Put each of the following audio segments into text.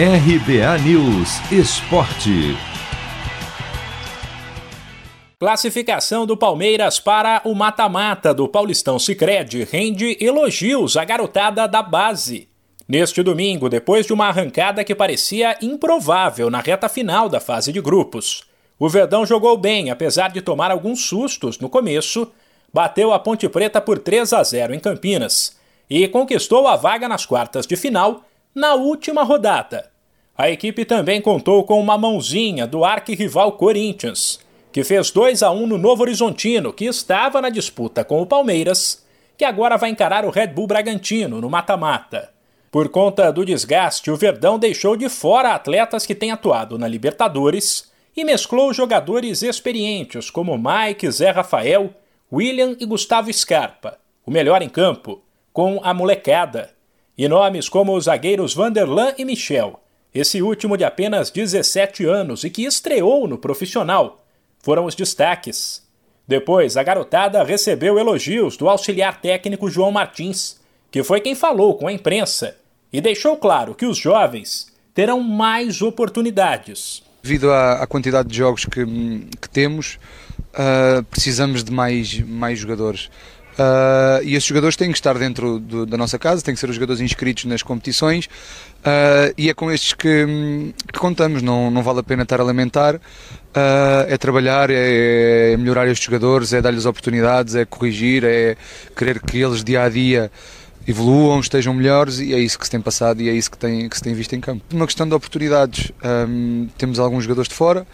RBA News Esporte. Classificação do Palmeiras para o mata-mata do Paulistão Sicredi rende elogios à garotada da base. Neste domingo, depois de uma arrancada que parecia improvável na reta final da fase de grupos, o Verdão jogou bem, apesar de tomar alguns sustos no começo, bateu a Ponte Preta por 3 a 0 em Campinas e conquistou a vaga nas quartas de final na última rodada. A equipe também contou com uma mãozinha do arquirrival Corinthians que fez 2 a 1 no Novo Horizontino, que estava na disputa com o Palmeiras, que agora vai encarar o Red Bull Bragantino no mata-mata. Por conta do desgaste, o Verdão deixou de fora atletas que têm atuado na Libertadores e mesclou jogadores experientes como Mike, Zé Rafael, William e Gustavo Scarpa, o melhor em campo, com a molecada, e nomes como os zagueiros Vanderlan e Michel, esse último de apenas 17 anos e que estreou no profissional, foram os destaques. Depois, a garotada recebeu elogios do auxiliar técnico João Martins, que foi quem falou com a imprensa e deixou claro que os jovens terão mais oportunidades. Devido à, à quantidade de jogos que, que temos, uh, precisamos de mais, mais jogadores. Uh, e esses jogadores têm que estar dentro do, da nossa casa, têm que ser os jogadores inscritos nas competições uh, e é com estes que, que, contamos. Não, não vale a pena estar a lamentar, uh, é trabalhar, é, é, melhorar estes jogadores, é dar-lhes oportunidades, é corrigir, é querer que eles dia a dia evoluam, estejam melhores e é isso que se tem passado e é isso que, tem, que se tem visto em campo. Uma questão de oportunidades, um, temos alguns jogadores de fora.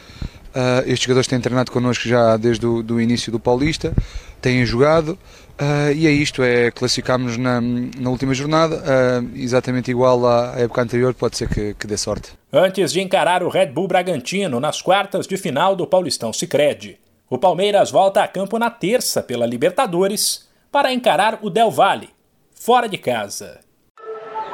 Uh, estes jogadores têm treinado connosco já desde o do início do Paulista, têm jogado uh, e é isto, é classificarmos na, na última jornada, uh, exatamente igual à época anterior, pode ser que, que dê sorte. Antes de encarar o Red Bull Bragantino nas quartas de final do Paulistão Sicredi, o Palmeiras volta a campo na terça pela Libertadores para encarar o Del Valle, fora de casa.